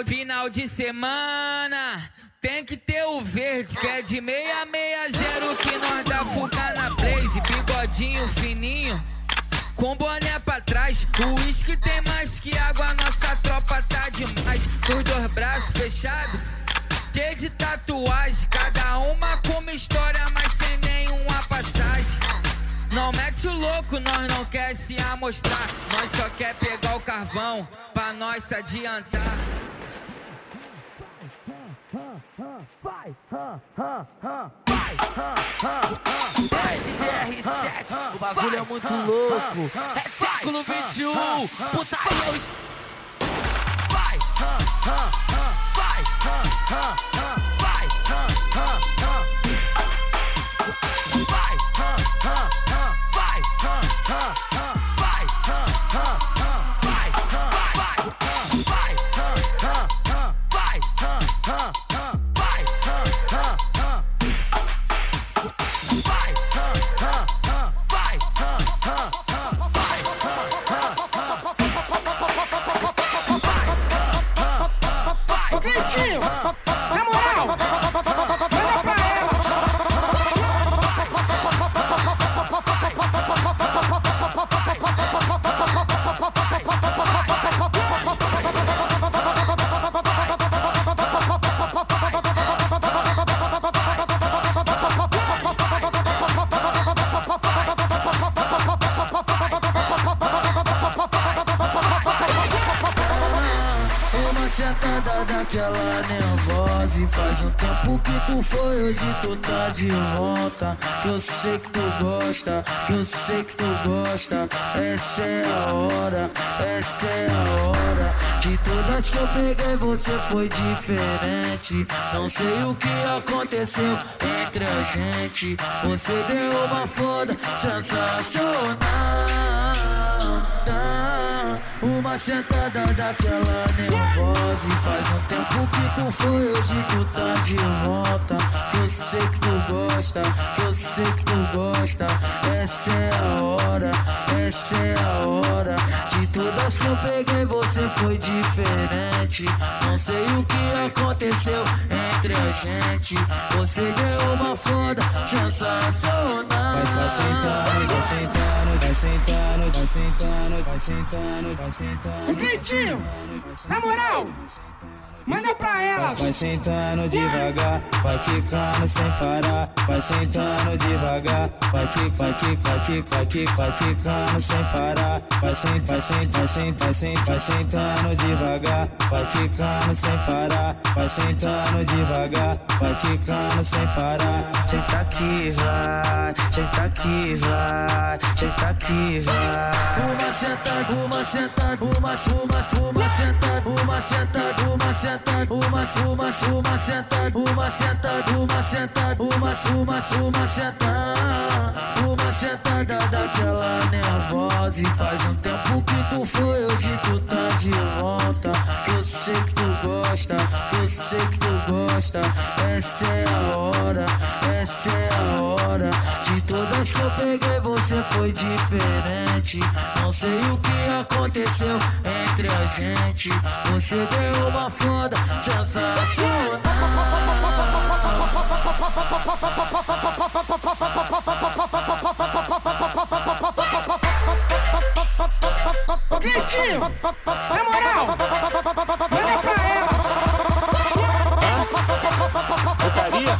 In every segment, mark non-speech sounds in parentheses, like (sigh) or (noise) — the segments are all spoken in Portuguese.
Final, final de semana. Tem que ter o verde, que é de 660 que nós dá fuga na blaze. Bigodinho fininho, com boné pra trás. O uísque tem mais que água, nossa tropa tá demais. Os dois braços fechados, cheio de tatuagem. Cada uma com uma história, mas sem nenhuma passagem. Não mete o louco, nós não quer se amostrar. Nós só quer pegar o carvão pra nós se adiantar. Vai, vai, DJ R7, o bagulho é muito louco. É século 21, putaria ao est... Vai, vai, vai, Ô Cleitinho, na moral, tu foi, hoje tu tá de volta. Que eu sei que tu gosta, que eu sei que tu gosta. Essa é a hora, essa é a hora. De todas que eu peguei você foi diferente. Não sei o que aconteceu entre a gente. Você deu uma foda sensacional uma sentada daquela nervosa E faz um tempo que tu foi, hoje tu tá de volta. Que eu sei que tu gosta, que eu sei que tu gosta. Essa é a hora, essa é a hora. De todas que eu peguei você foi diferente. Não sei o que aconteceu entre a gente. Você deu uma foda sensacional. Vai só sentando, vai sentando, vai sentando, vai sentando, vai sentando, vai sentando. Cleitinho, na moral, manda pra ela. Vai sentando devagar, vai quicando sem parar. Vai sentando devagar, vai quic, vai quic, vai quic, vai quic, vai quicando sem parar. Vai sent, vai sent, vai sent, vai sent, vai sentando devagar, vai quicando sem parar. Vai sentando devagar, vai quicando sem parar. Senta aqui, vai, senta aqui, vai, senta aqui, vai. Uma sentada, uma sentada, uma, uma, uma sentada, uma sentada, uma sentada, uma, uma, uma sentada, uma sentada, uma sentada, uma, uma, uma sentada, uma sentada daquela nervosa e faz um tempo que tu foi, hoje tu tá de volta, que eu sei que tu gosta, que eu sei que tu gosta, essa é a hora, essa é a hora, de todas que eu peguei você foi diferente, não sei o que aconteceu entre a gente, você deu uma foda sensacional. Ô Cleitinho, na moral, manda pra ela. Putaria?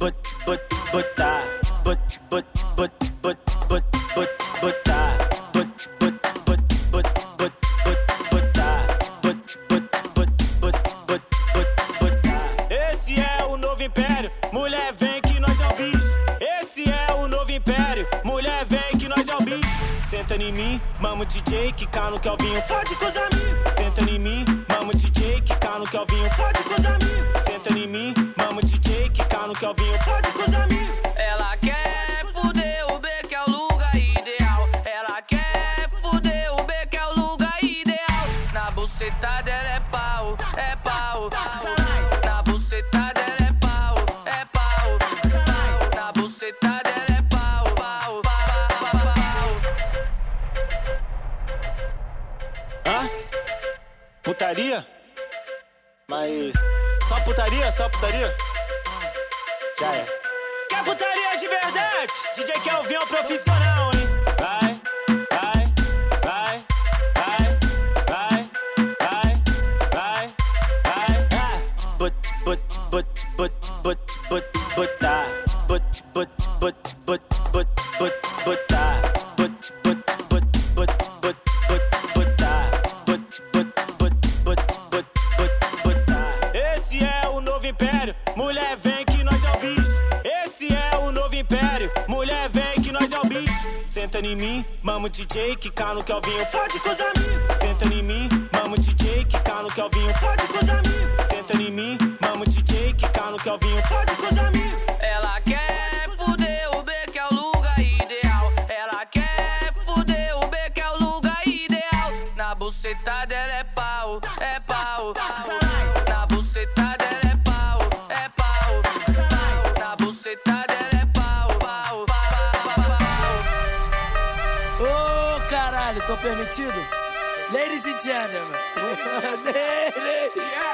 but but but I but but but Tentando em mim, mamo DJ, que cá no vim, fode com os amigos. Tentando em mim, mamo DJ, que cá no vim, fode com os amigos. Tentando em mim, mamo DJ, que cá no vim, fode com os amigos. gentlemen,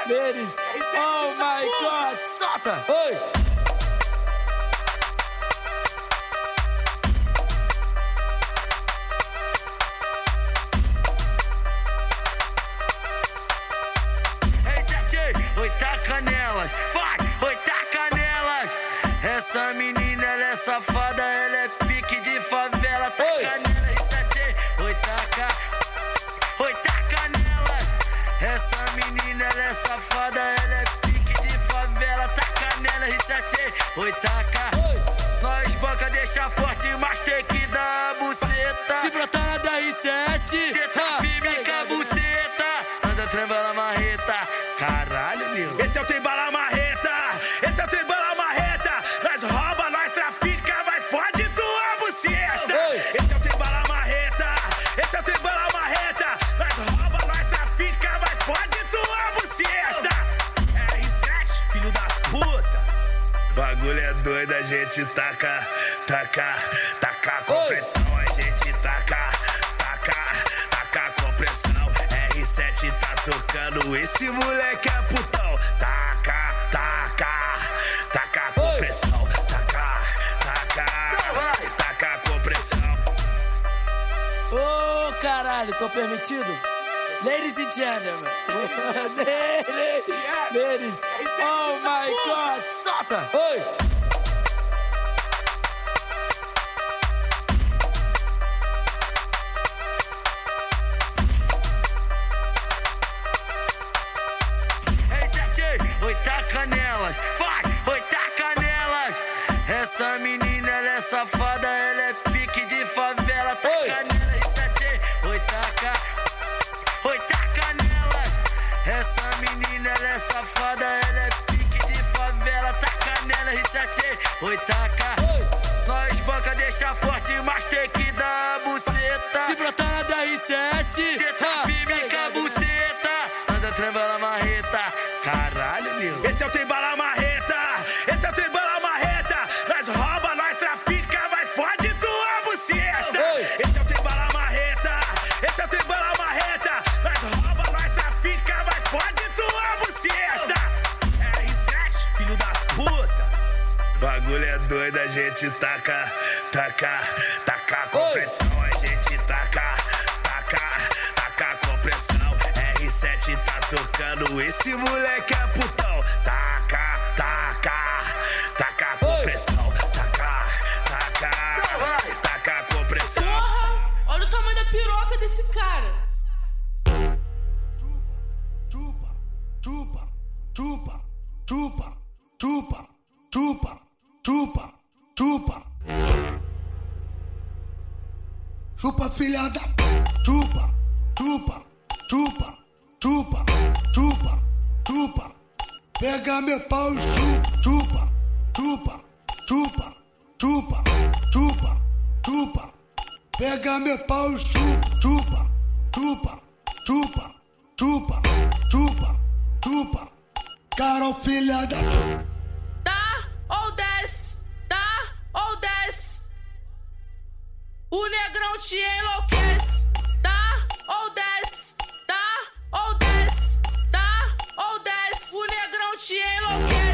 ladies, (laughs) oh my God, solta! Oi! Oi, tá canelas, vai! Se brotar na DR7, tá pica buceta, anda trem bala marreta. Caralho, meu. Esse é o trem bala marreta, esse é o trem bala marreta. Nós rouba, nós trafica, mas pode tua buceta. Esse é o trem bala marreta, esse é o trem bala marreta. Nós rouba, nós trafica, mas pode tua buceta. É isso, filho da puta. Bagulho é doido, a gente taca, taca, taca a compressão. Esse moleque é putão. Taca, taca, taca com pressão. Taca, taca, taca com pressão. Ô oh, caralho, tô permitido? Ladies and gentlemen. (laughs) (laughs) Ladies, ladies. É oh my god, solta! Oi! gente taca, taca, taca a compressão. A gente taca, taca, taca com compressão. R7 tá tocando, esse moleque é puto. O negrão te enlouquece, tá ou desce, tá ou desce, tá ou desce. O negrão te enlouquece.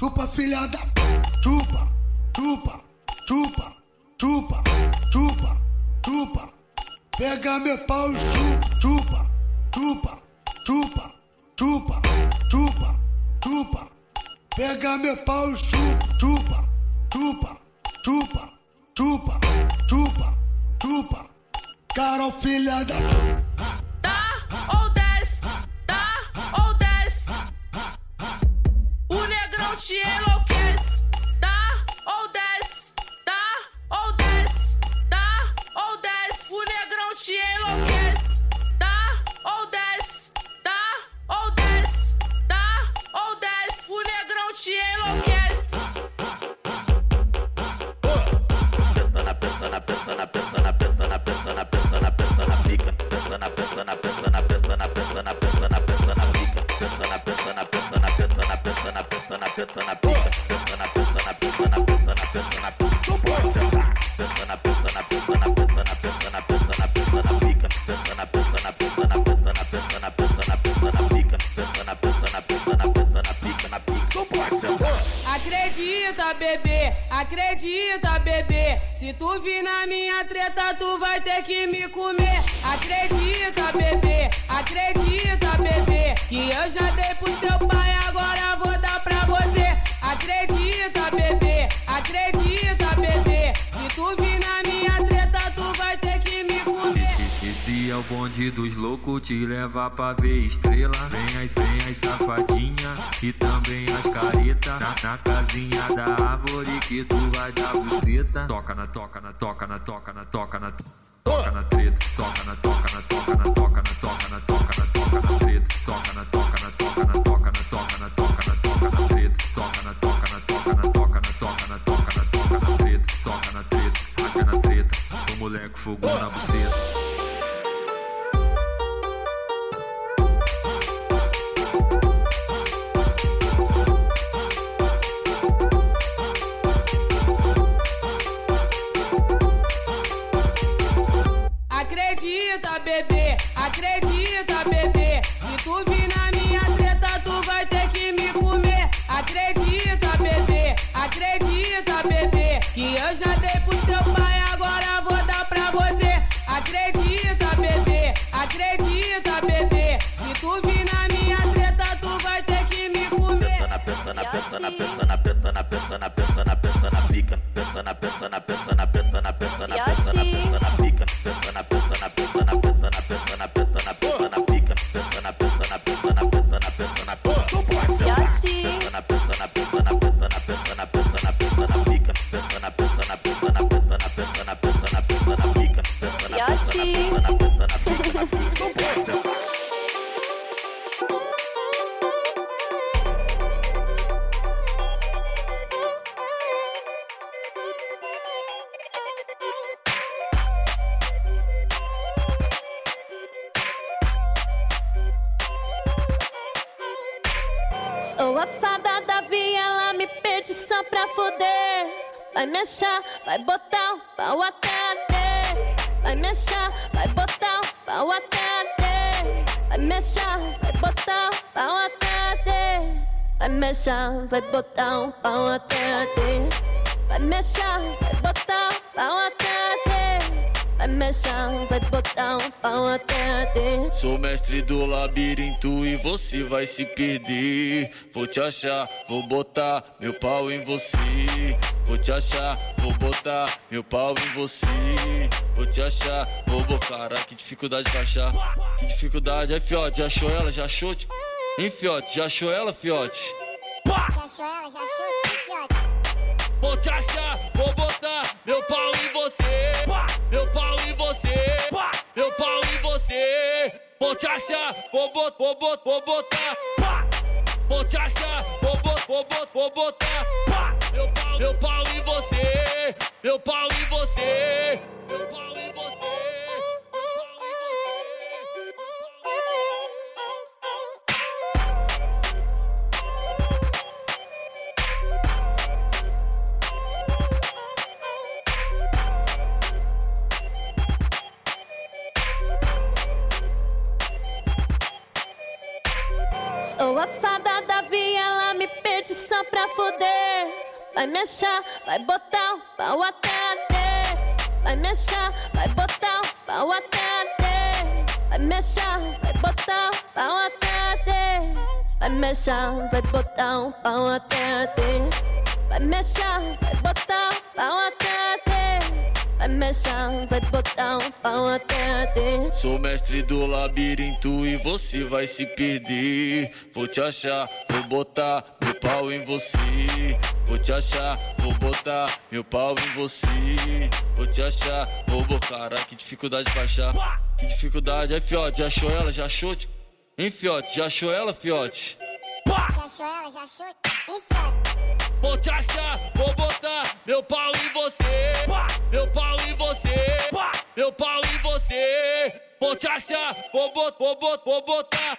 chupa filha da chupa, chupa, chupa, chupa, chupa, chupa. Pega meu pau e chupa, chupa, chupa, chupa, chupa, chupa. Pega meu pau e chupa, chupa. Vá pra ver estrela. Vem as senhas safadinha e também as careta. Na, na casinha da árvore que tu vai dar buceta. Toca na toca, na toca, na toca. Sou a fada da via, ela me pede só pra foder. Vai me achar, vai botar o pau até até. Vai me achar, vai botar o pau até até. Vai me achar, vai botar o pau até até. Vai me achar, vai botar o pau até até. Vai vai botar Vai botar o pau até até. Sou mestre do labirinto e você vai se perder. Vou te achar, vou botar meu pau em você. Vou te achar, vou botar meu pau em você. Vou te achar, vou botar. Caraca, que dificuldade pra achar. Que dificuldade. Aí, fiote, já achou ela? Já achou? Hein, fiote? Já achou ela, fiote? Já achou ela, já achou, fiote? Vou te achar, vou botar meu pau Vou te achar, vou botar, vou botar, vou botar. Vou te achar, vou botar, vou botar, vou botar. Meu pau, meu pau em você. Meu pau em você. Sou a fada da via, ela me pede só pra foder. Vai me achar, vai botar o pau até até. Vai me achar, vai botar o pau até até. Vai me achar, vai botar o pau até até. Vai me achar, vai botar o pau até. Vai me achar, vai botar o pau até. Vai me achar, vai botar o pau até até. Sou mestre do labirinto e você vai se perder. Vou te achar, vou botar meu pau em você. Vou te achar, vou botar meu pau em você. Vou te achar, vou botar. Caraca, que dificuldade pra achar. Que dificuldade. Aí, fiote, já achou ela? Já achou? Hein, fiote? Já achou ela, fiote? Já achou ela, já achou, fiote? Vou te achar, vou botar meu pau em você. Meu pau em você. Meu pau em você. Vou te achar, vou botar, vou botar, vou botar.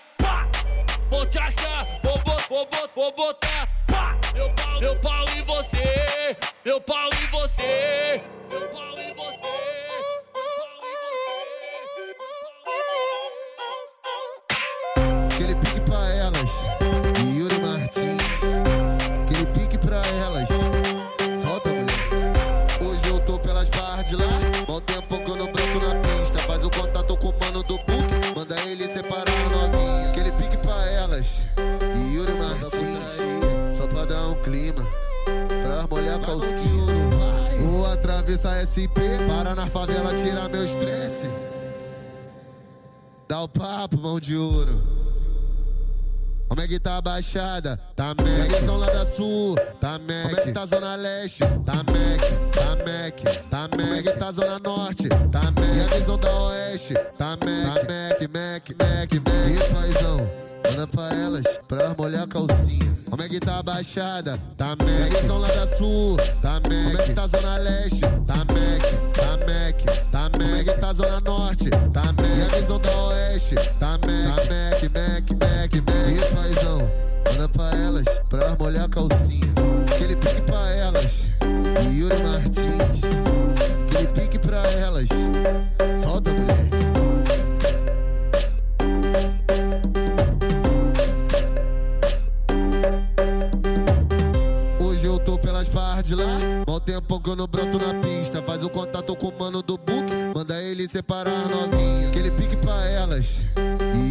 Vou te achar, vou botar, vou botar, vou botar. Meu pau, meu pau em você. Meu pau em você. Meu pau em você. Aquele pique pra elas, calcinha. Vou atravessar SP, para na favela, tirar meu estresse. Dá o papo, mão de ouro. Como é que tá a baixada? Tá Mac. Visão lá da sul, tá Mac. Como é que tá zona leste? Tá Mac, tá Mac, tá Mac. Como é que tá a zona norte? Tá Mac. E a visão da oeste? Tá Mac, tá Mac, Mac, Mac, Mac. E paizão, manda pra elas, pra molhar a calcinha. Como é que tá a baixada? Tá Mac. Visão lá da sul, tá Mac. Como é que tá a zona leste? Tá Mac, tá Mac, tá Mac. Como é que tá a zona norte? Tá Mac. E a visão da oeste? Tá Mac, tá Mac, Mac, Mac, Mac. E paizão, manda pra elas, pra elas molhar a calcinha. Aquele pique pra elas, Yuri Martins. De lá, mal tempo que eu não broto na pista. Faz o contato com o mano do book, manda ele separar a novinha. Aquele pique pra elas,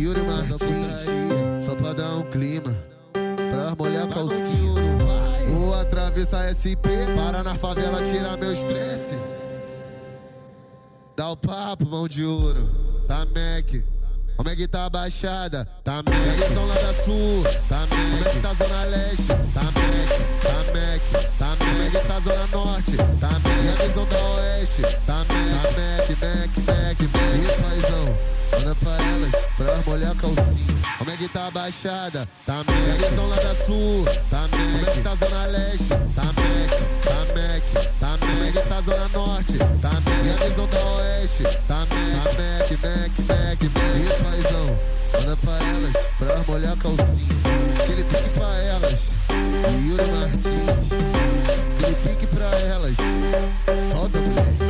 Yuri Martins. Só pra dar um clima, pra elas molhar a calcinha. Vou atravessar SP, para na favela, tirar meu estresse. Dá o papo, mão de ouro, tá Mac. Como é que tá baixada? Tá Mac. Visão lá da sul, tá Mac. Como é que tá zona leste? Tá Mac, tá Mac, é que tá zona norte? Tá Mac. E a visão da oeste? Tá tá Mac, Mac, Mac, Mac. E paizão, manda pra elas, pra molhar a calcinha. Como é que tá baixada? Tá Mac. A visão lá da sul, tá Mac. Como é tá zona leste? Tá Mac, tá Mac, tá Mac. É tá zona norte? Tá Mac. E a visão da oeste? Tá tá Mac, Mac, Mac, Mac. E paizão, manda pra elas, pra molhar a calcinha. Aquele pique pra elas. Yuri Martins. Aquele pique pra elas. Solta, mulher.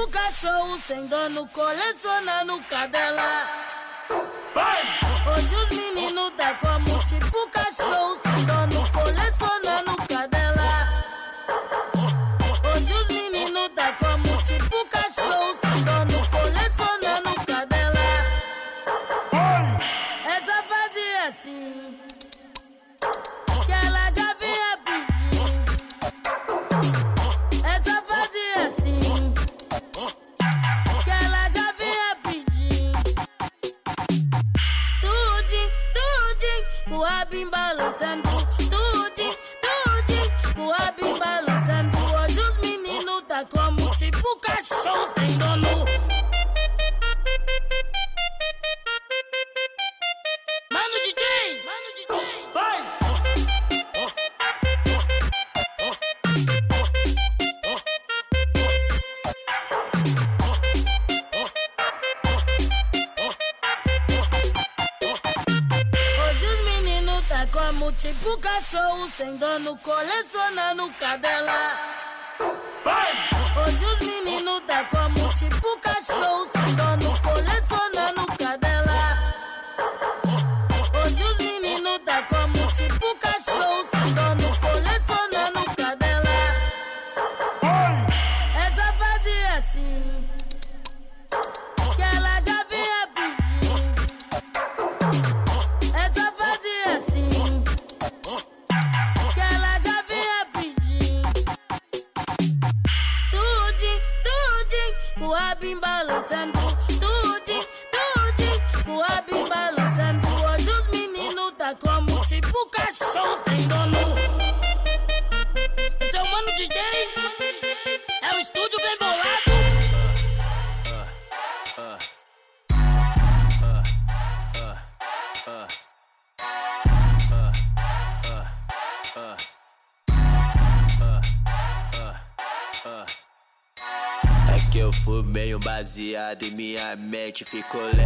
Como tipo cachorro sem dono, colecionando cadela. Hoje os meninos tá como tipo cachorro sem dono, dono, colecionando rabo balançando. Tudinho, tudinho, com o rabo balançando. Hoje os meninos tá como tipo cachorro sem dono. Esse é mano DJ, fumei um baseado e minha mente ficou lenta.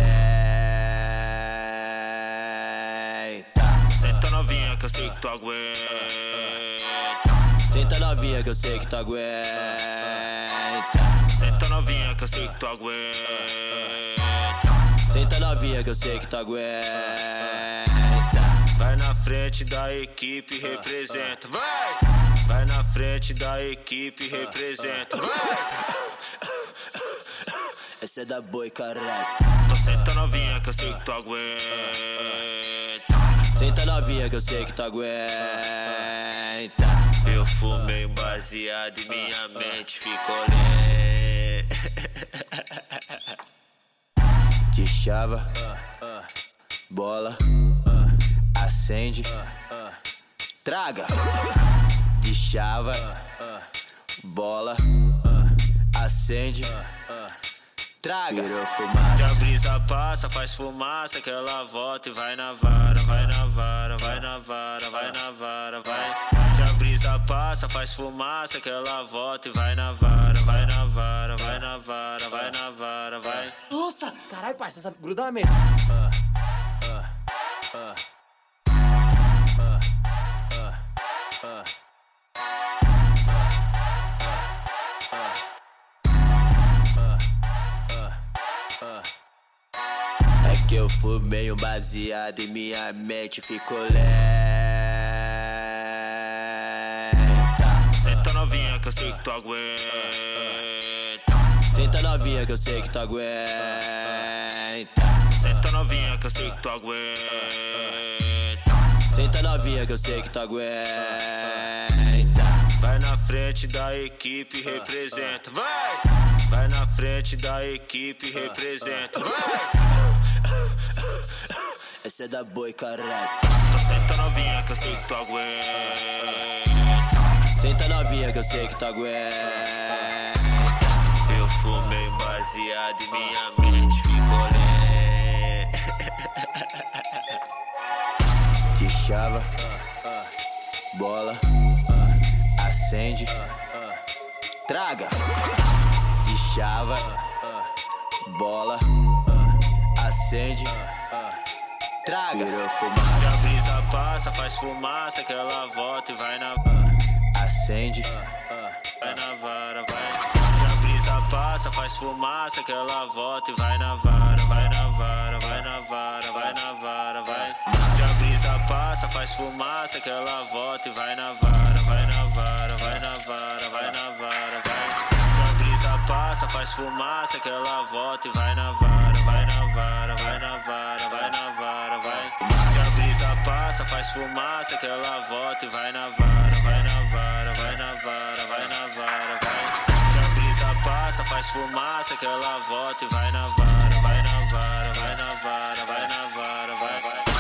Senta novinha que eu sei que tu aguenta. Senta novinha que eu sei que tu aguenta. Senta novinha que eu sei que tu aguenta. Senta novinha que eu sei que tu aguenta. Vai na frente da equipe, representa. Vai! Vai na frente da equipe, representa. Vai! Essa é da boi, caralho. Então senta novinha que eu sei que tu aguenta. Senta novinha que eu sei que tu aguenta. Eu fumei um baseado e minha mente ficou lenta. De chava, bola, acende, traga. De chava, bola, acende, traga. Virou fumaça. Que a brisa passa, faz fumaça, que ela volta e vai na vara, vai na vara, vai na vara, vai na vara, vai. Que a brisa passa, faz fumaça, que ela volta e vai na vara, vai na vara, vai na vara, vai na vara, vai. Nossa! Caralho, parça, sabe grudar mesmo. É que eu fumei um baseado e minha mente ficou lenta. Senta novinha que eu sei que tu aguenta. Senta novinha que eu sei que tu aguenta. Senta novinha que eu sei que tu aguenta. Senta novinha que eu sei que tu aguenta. Vai na frente da equipe, representa. Vai! Vai na frente da equipe, representa. Vai! É da boi, caralho. Senta novinha que eu sei que tu aguenta. Senta novinha que eu sei que tu aguenta. Eu fumei um baseado em minha mente ficou lé. De chava, bola, acende, traga. De chava, bola, acende, traga. Virou fumaça. Que a brisa passa, faz fumaça, que ela volta e vai na. Acende, Vai na vara, vai. Que a brisa passa, faz fumaça, que ela volta e vai na vara, vai na vara, vai na vara, vai na vara, vai. Que a brisa passa, faz fumaça, que ela volta e vai na vara, vai na vara, vai na vara, vai na vara, vai. Que a brisa passa, faz fumaça, que ela volta e vai na vara, vai na vara, vai na vara, vai na vara, vai. Que a brisa passa, faz fumaça, que ela volta e vai na vara, vai na vara, vai na vara, vai na vara, vai. Que a brisa passa, faz fumaça, que ela volta e vai na vara, vai na vara, vai na vara, vai na vara, vai, vai.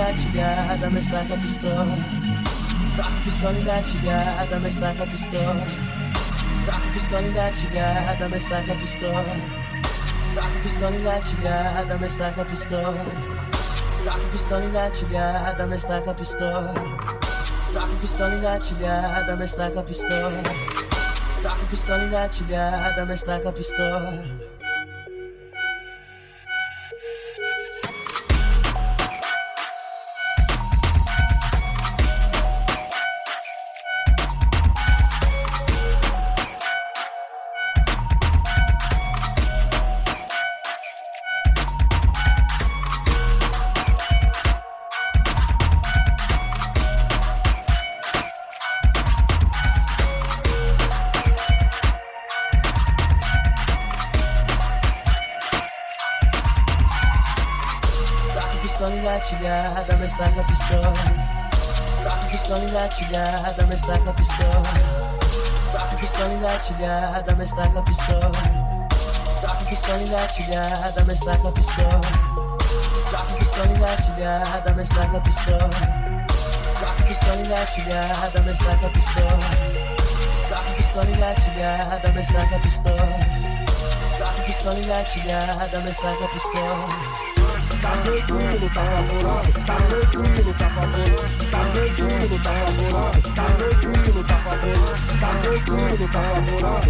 engatilhada na estaca pistola. Toca pistola engatilhada na estaca pistola. Toca pistola engatilhada na estaca pistola. Toca pistola engatilhada na estaca pistola. Toca pistola engatilhada na estaca pistola. Toca pistola engatilhada na estaca pistola. Toca pistola engatilhada na estaca pistola. pistola engatilhada na estaca pistola. Toca pistola engatilhada na estaca pistola. Toca pistola engatilhada na estaca pistola. Toca pistola engatilhada na estaca pistola. Toca pistola engatilhada na estaca pistola. Toca pistola engatilhada na estaca pistola. Toca pistola engatilhada na estaca pistola. Tá doido, tá favorável, tá doido, tá favorável. todo mundo tá favorável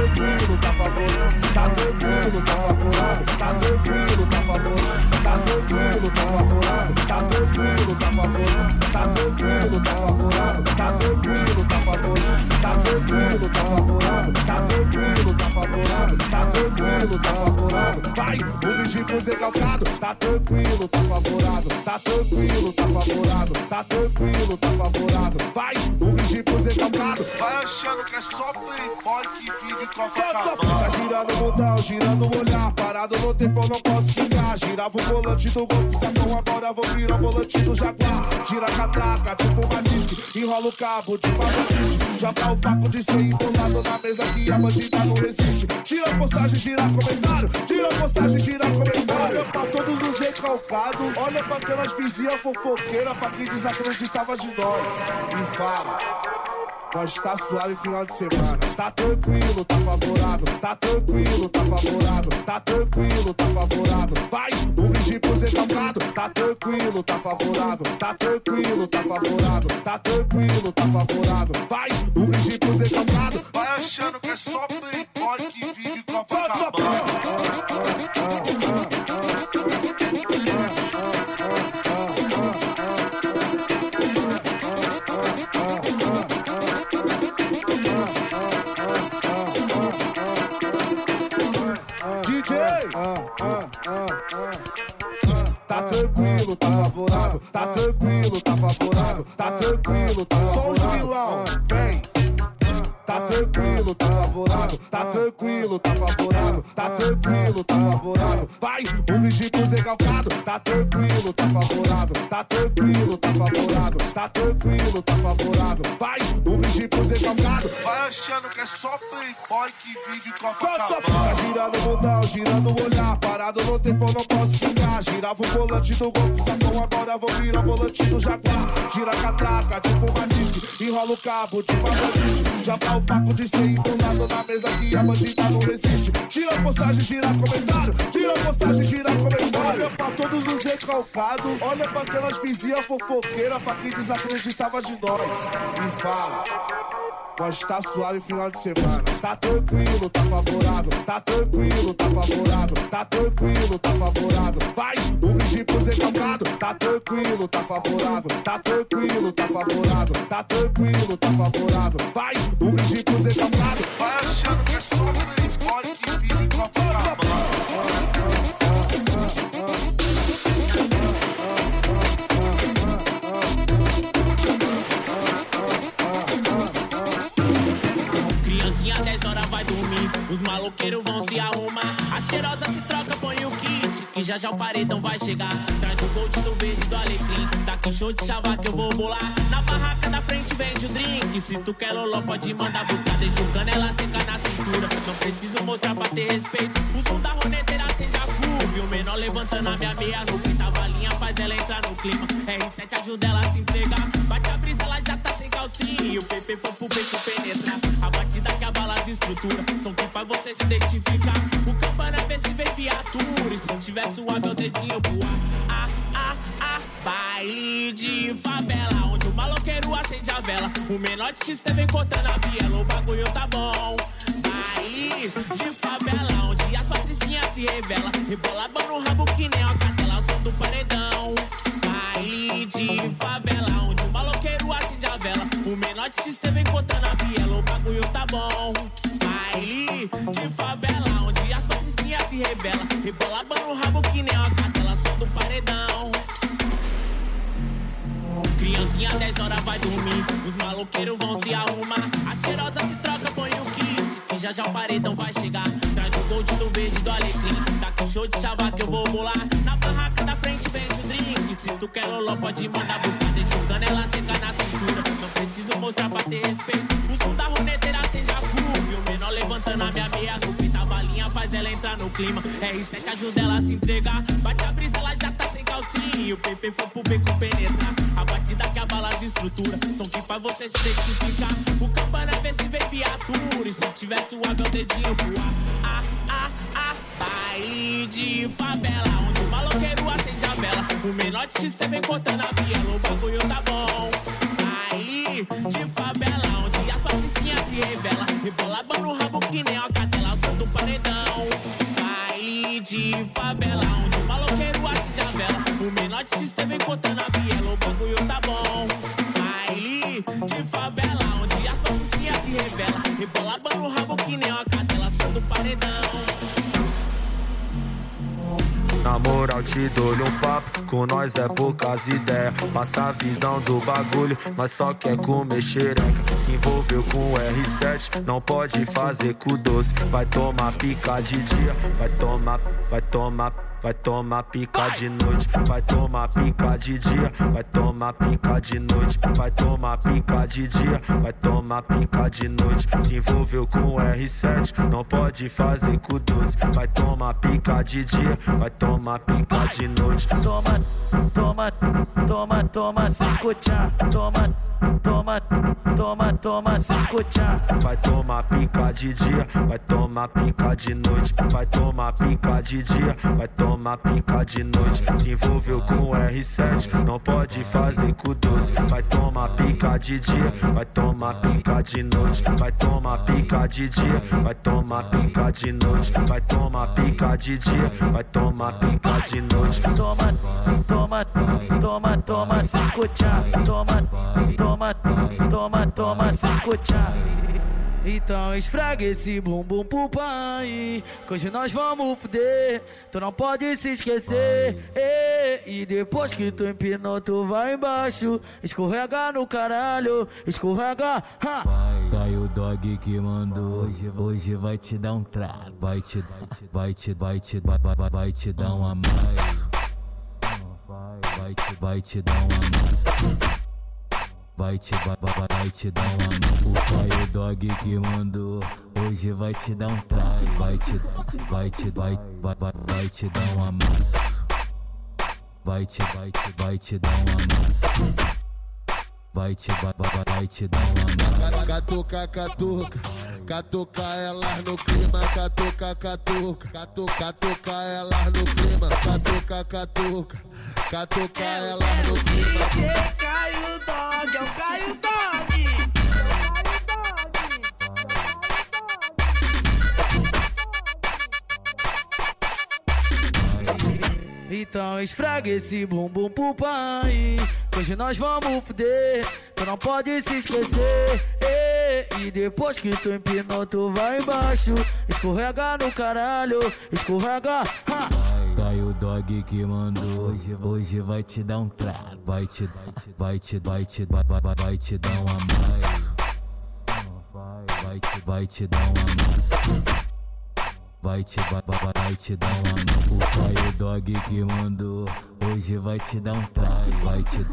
Tá tranquilo, tá favorável. Tá tranquilo, tá favorável. Tá tranquilo, tá favorável tá tranquilo, tá favorável, tá tranquilo, tá favorável, tá tranquilo, tá favorável, tá tranquilo, tá favorável, tá tranquilo, tá favorável, tá tranquilo, tá favorável, tá tranquilo, tá favorável, vai, o tipo recalcado, tá tranquilo, tá favorável, tá tranquilo, tá favorável, tá tranquilo, tá favorável, vai, o tipo recalcado, vai achando que é só playboy que fica em Copacabana, tá girando o botão, girando o olhar, parado no tempo eu não posso ficar, girava o volante do Golf Sapão Agora vou virar o volante do Jaguar. Gira a catraca, tipo disque Enrola o cabo, tipo uma batiste Joga o papo de ser enrolado na mesa Que a bandida não resiste Tira postagem, gira comentário Tira postagem, gira comentário. Olha pra todos os recalcados Olha pra aquelas vizinhas fofoqueiras Pra quem desacreditava de nós. E fala nós tá suave final de semana. Tá tranquilo, tá favorável. Tá tranquilo, tá favorável. Tá tranquilo, tá favorável. Vai, um brinde pro Zé Calcado. Tá tranquilo, tá favorável. Tá tranquilo, tá favorável. Tá tranquilo, tá favorável. Vai, um brinde pro Zé Calcado. Vai achando que é só playboy que vive com a DJ. Tranquilo, tá favorável, tá tranquilo, tá favorável, tá tranquilo, tá favorável. Só os vilão, vem. Tá tranquilo, tá favorável, tá tranquilo, tá favorável, tá tranquilo, tá favorável. Vai, o bichinho pro Zé Calcado, tá tranquilo, tá favorável, tá tranquilo, tá favorável, tá tranquilo, tá favorável. Vai, o bichinho pro Zé Calcado. Vai achando que é só playboy que vive com a Só, só fica girando o mundão, girando o olhar. Parado no tempo, eu não posso ficar. Girava o volante do golfe, sacão, agora vou virar volante do jaguar. Gira a catraca, tipo uma enrola o cabo, a bandite. Já tá o paco de ser enrolado na mesa que a bandida não resiste. Tira postagem, gira comentário. Tira postagem, gira comentário. Olha pra todos os recalcados, olha pra aquelas vizinhas fofoqueiras, pra quem desacreditava de nós. E fala. Nós tá suave final de semana. Tá tranquilo, tá favorável. Tá tranquilo, tá favorável. Tá tranquilo, tá favorável. Vai, o bichinho pro Zé Calcado. Tá tranquilo, tá favorável. Tá tranquilo, tá favorável. Tá tranquilo, tá favorável. Vai, o bichinho pro Zé Calcado. Achando que é só os maloqueiros vão se arrumar. A cheirosa se troca, põe o kit, que já já o paredão vai chegar. Traz o gold do verde do alecrim, tá com show de chava que eu vou bolar. Na barraca da frente vende o drink, se tu quer loló pode mandar buscar. Deixa o canela seca na cintura, não preciso mostrar pra ter respeito. O som da roneteira acende a curva, e o menor levantando a minha meia no que tava linha, faz ela entrar no clima. R7 ajuda ela a se entregar, bate a brisa, ela já tá sem calcinha. E o PP foi pro beco penetrar, a batida que abala as estruturas, som que faz você se identificar. O campana vê se vem viatura, e se tiver suave é o dedinho voar. Ah, ah, ah, baile de favela, onde o maloqueiro acende a vela. O menor de X vem contando a viela, o bagulho tá bom. Baile de favela, onde as patricinhas se revela. Rebolaba no rabo que nem a catela, o som do paredão. Baile de favela, onde o maloqueiro acende a vela. O menor de X vem contando a viela, o bagulho tá bom. Baile de favela, onde as patricinhas se revela. Rebolaba no rabo que nem a catela, som do paredão. Criancinha 10 horas vai dormir, os maloqueiros vão se arrumar. A cheirosa se troca, já já o paredão vai chegar. Traz o gold do verde do alecrim, tá com show de chava que eu vou bolar. Na barraca da frente vende o drink, se tu quer loló pode mandar buscar. Deixa o canela seca na cintura, não preciso mostrar pra ter respeito. O som da roneteira acende a curva, e o menor levantando a minha meia no que tá balinha, faz ela entrar no clima. R7 ajuda ela a se entregar, bate a brisa, ela já tá sem calcinha. E o PP foi pro beco penetrar, a batida que abala as estruturas, som que faz você se identificar. O campana vê viatura, e se é o dedinho pro ar. Ah, ah, ah, baile de favela, onde o maloqueiro acende a vela. O menor de X vem contando a viela, o bagulho tá bom. Baile de favela, onde as patricinhas se revela. Rebolaba no rabo que nem a catela, som do paredão. Baile de favela, onde o maloqueiro Na moral te dou-lhe um papo, com nós é poucas ideias Passa a visão do bagulho, nós só quer comer xereca Se envolveu com o R7, não pode fazer com doce Vai tomar pica de dia, vai tomar, vai tomar Vai tomar pica de noite, vai tomar pica de dia, vai tomar pica de noite, vai tomar pica de dia, vai tomar pica de noite. Se envolveu com o R7, não pode fazer com doce. Vai tomar pica de dia, vai tomar pica de noite. Toma, toma, toma, toma, cinco tchá. Toma, toma, toma, toma, cinco tchá. Vai tomar pica de dia, vai tomar pica de noite, vai tomar pica de dia, vai tomar pica de noite. Se envolveu com o R7, não pode fazer com doce. Vai tomar pica de dia, vai tomar pica de noite, vai tomar pica de dia, vai tomar pica de noite, vai tomar pica de dia, vai tomar pica de noite. Toma, toma, toma, toma, cinco tchá. Toma, toma, toma, toma, cinco tchá. Então esfrega esse bumbum pro pai Que hoje nós vamos fuder Tu não pode se esquecer Ê, E depois que tu empinou tu vai embaixo Escorrega no caralho Escorrega ha. Vai o dog que mandou hoje, hoje vai te dar um trago, vai te, vai te, vai te, vai, vai, vai te dar um amasso. Vai te, vai te dar um amasso. Vai te, vai, vai, vai te dar um. O pai o dog que mandou hoje vai te dar um trago, vai te, vai te, vai, vai, vai, vai te dar um amasso. Vai te, vai te, vai te dar um amasso. Vai te, vai, vai, vai te dar uma amasso. Catuca, catuca, catuca elas no clima, catuca, catuca, catuca, catuca elas no clima, catuca, catuca, catuca elas no clima. Caio Dog, é o Caio Dog. Então esfrega esse bumbum pro pai hoje nós vamos fuder Tu não pode se esquecer Ê, E depois que tu empinou tu vai embaixo Escorrega no caralho Escorrega ha. Vai o dog que mandou hoje, hoje vai te dar um trago, vai te, vai te, vai te, vai, vai, vai, vai te dar um amasso. Vai te, vai te dar um amasso. Vai te, vai, vai, vai, vai te dar um amasso. O pai o dog que mandou hoje vai te dar um trago, vai te,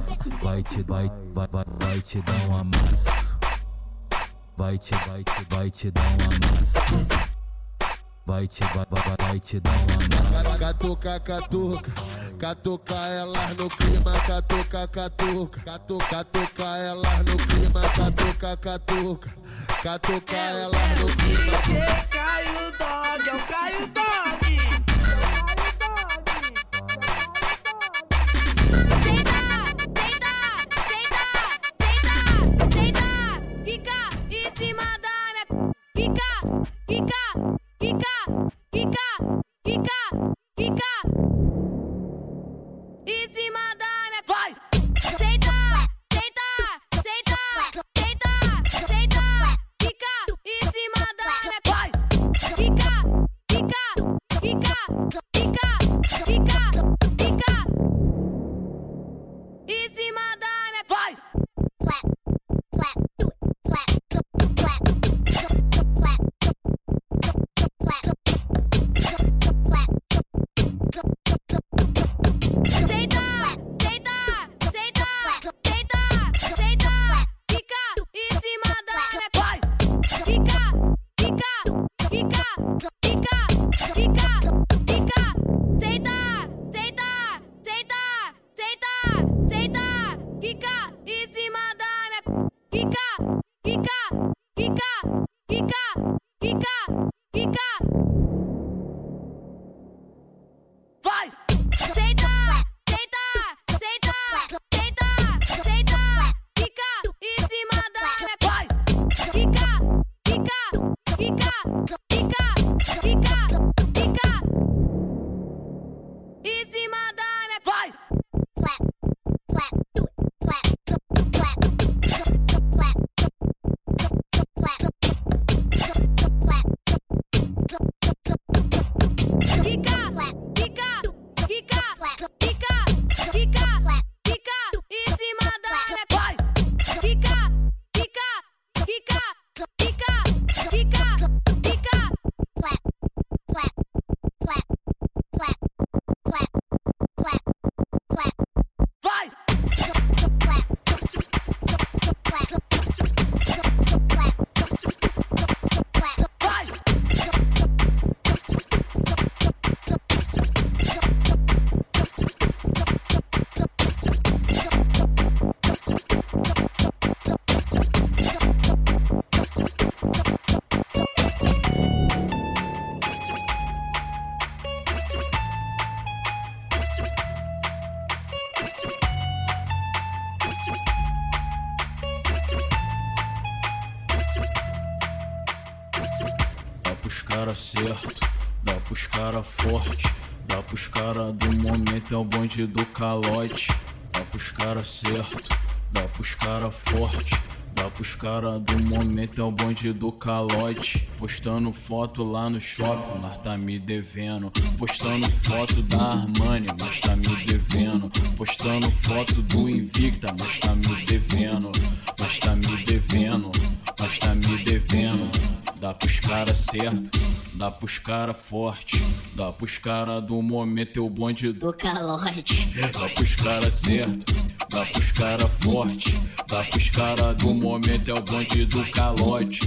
vai te, vai, vai, vai, vai te dar um amasso. Vai te, vai te, vai te dar um amasso. Vai te, vai, vai, vai te dar um amasso. Catuca, catuca, catuca elas no clima, catuca, catuca, catuca, catuca elas no clima, catuca, catuca, catuca elas no clima. Caio Dog, é o Caio Dog. Pros cara certo, dá pros cara forte, dá pros cara do momento, é o bonde do calote. Dá pros cara certo, dá pros cara forte, Dá pros cara do momento, é o bonde do calote. Postando foto lá no shopping, nós tá me devendo. Postando foto da Armani, mas tá me devendo. Postando foto do Invicta, mas tá me devendo. Mas tá me devendo, mas tá me devendo. Dá pros cara certo, dá pros cara forte. Dá pros cara do momento, é o bonde do calote. Dá pros cara certo, dá pros cara forte. Dá pros cara do momento, é o bonde do calote.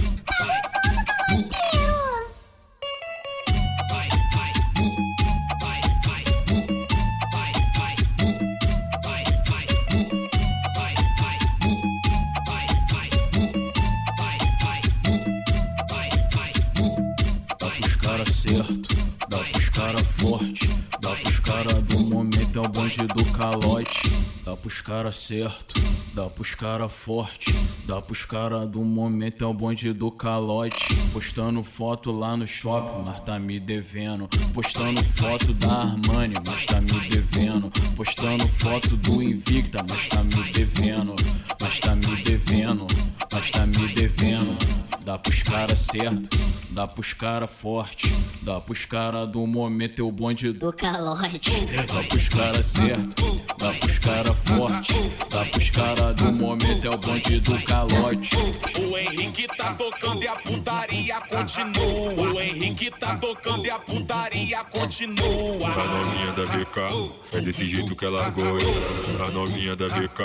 Pros cara certo, dá pros cara forte. Dá pros cara do momento, é o bonde do calote. Postando foto lá no shopping, mas tá me devendo. Postando foto da Armani, mas tá me devendo. Postando foto do Invicta, mas tá me devendo. Mas tá me devendo, mas tá me devendo. Dá pros cara certo, dá pros cara forte. Dá pros cara do momento, é o bonde do calote. Dá pros cara certo, dá pros cara forte. Dá pros cara do momento, é o bonde do calote. O Henrique tá tocando e a putaria continua. O Henrique tá tocando e a putaria continua. A novinha da BK, é desse jeito que ela gosta. A novinha da BK,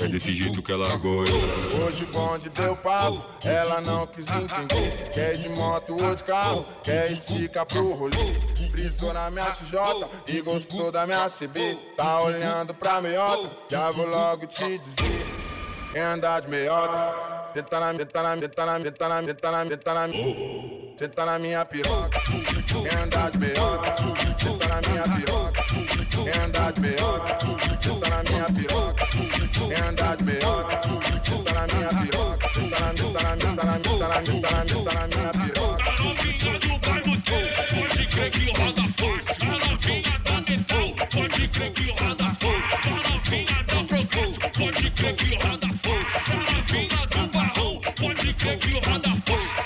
é desse jeito que ela gosta. Hoje o bonde deu papo, ela não quis entender. Quer de moto ou de carro, quer estica pro rolê. Brisou na minha XJ e gostou da minha CB. Tá olhando pra meiota, já vou logo te dizer. Quem andar de meiota, tenta na, tenta na, tenta na, tenta na, tenta na, tenta na, tenta na minha piroca. Quem andar de meiota, tenta na minha piroca. Quem andar de meiota, tenta na minha piroca. Quem andar de meiota, tenta na minha piroca. Pode crer que roda força.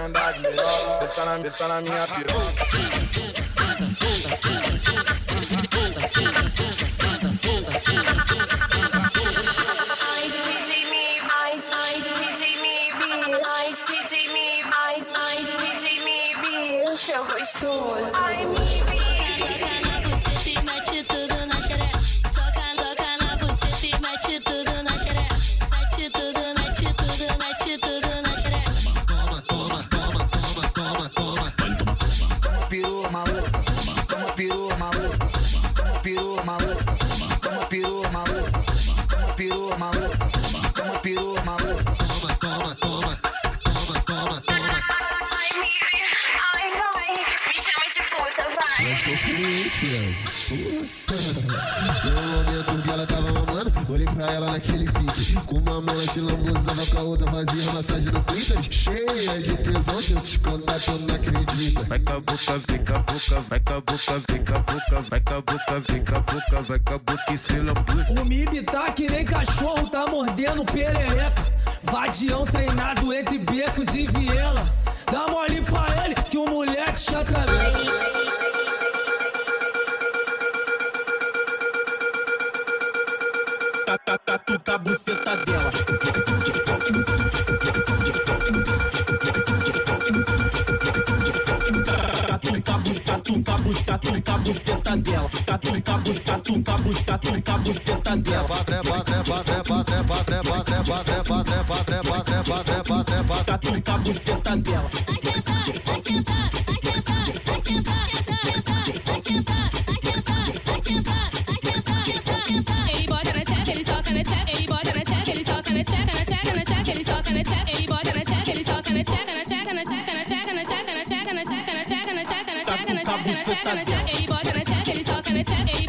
andarle. De pana, de pana mía, tiro. Filho. No momento que ela tava mamando, olhei pra ela naquele pique. Com uma mão ela se lambuzava, com a outra fazia massagem no clítoris. Cheia de tesão, se eu te contar, tu não acredita. Vai com a boca, vem com a boca, vai com a boca, vem com a boca, vai com a boca, vem com a boca, vai com a boca e se lambuza. O MIB tá que nem cachorro, tá mordendo perereca. Vadião treinado entre becos e viela. Dá mole pra ele que o moleque chatrameca. cutuca a buceta dela. Catuca, buça, tuca, buceta dela. Catuca, buça, tuca, buça, tuca, buceta dela. Catuca, buceta dela. Vai sentar, vai sentar. attack. Can I check? Any boy, can I check? Any soul, can I check? Any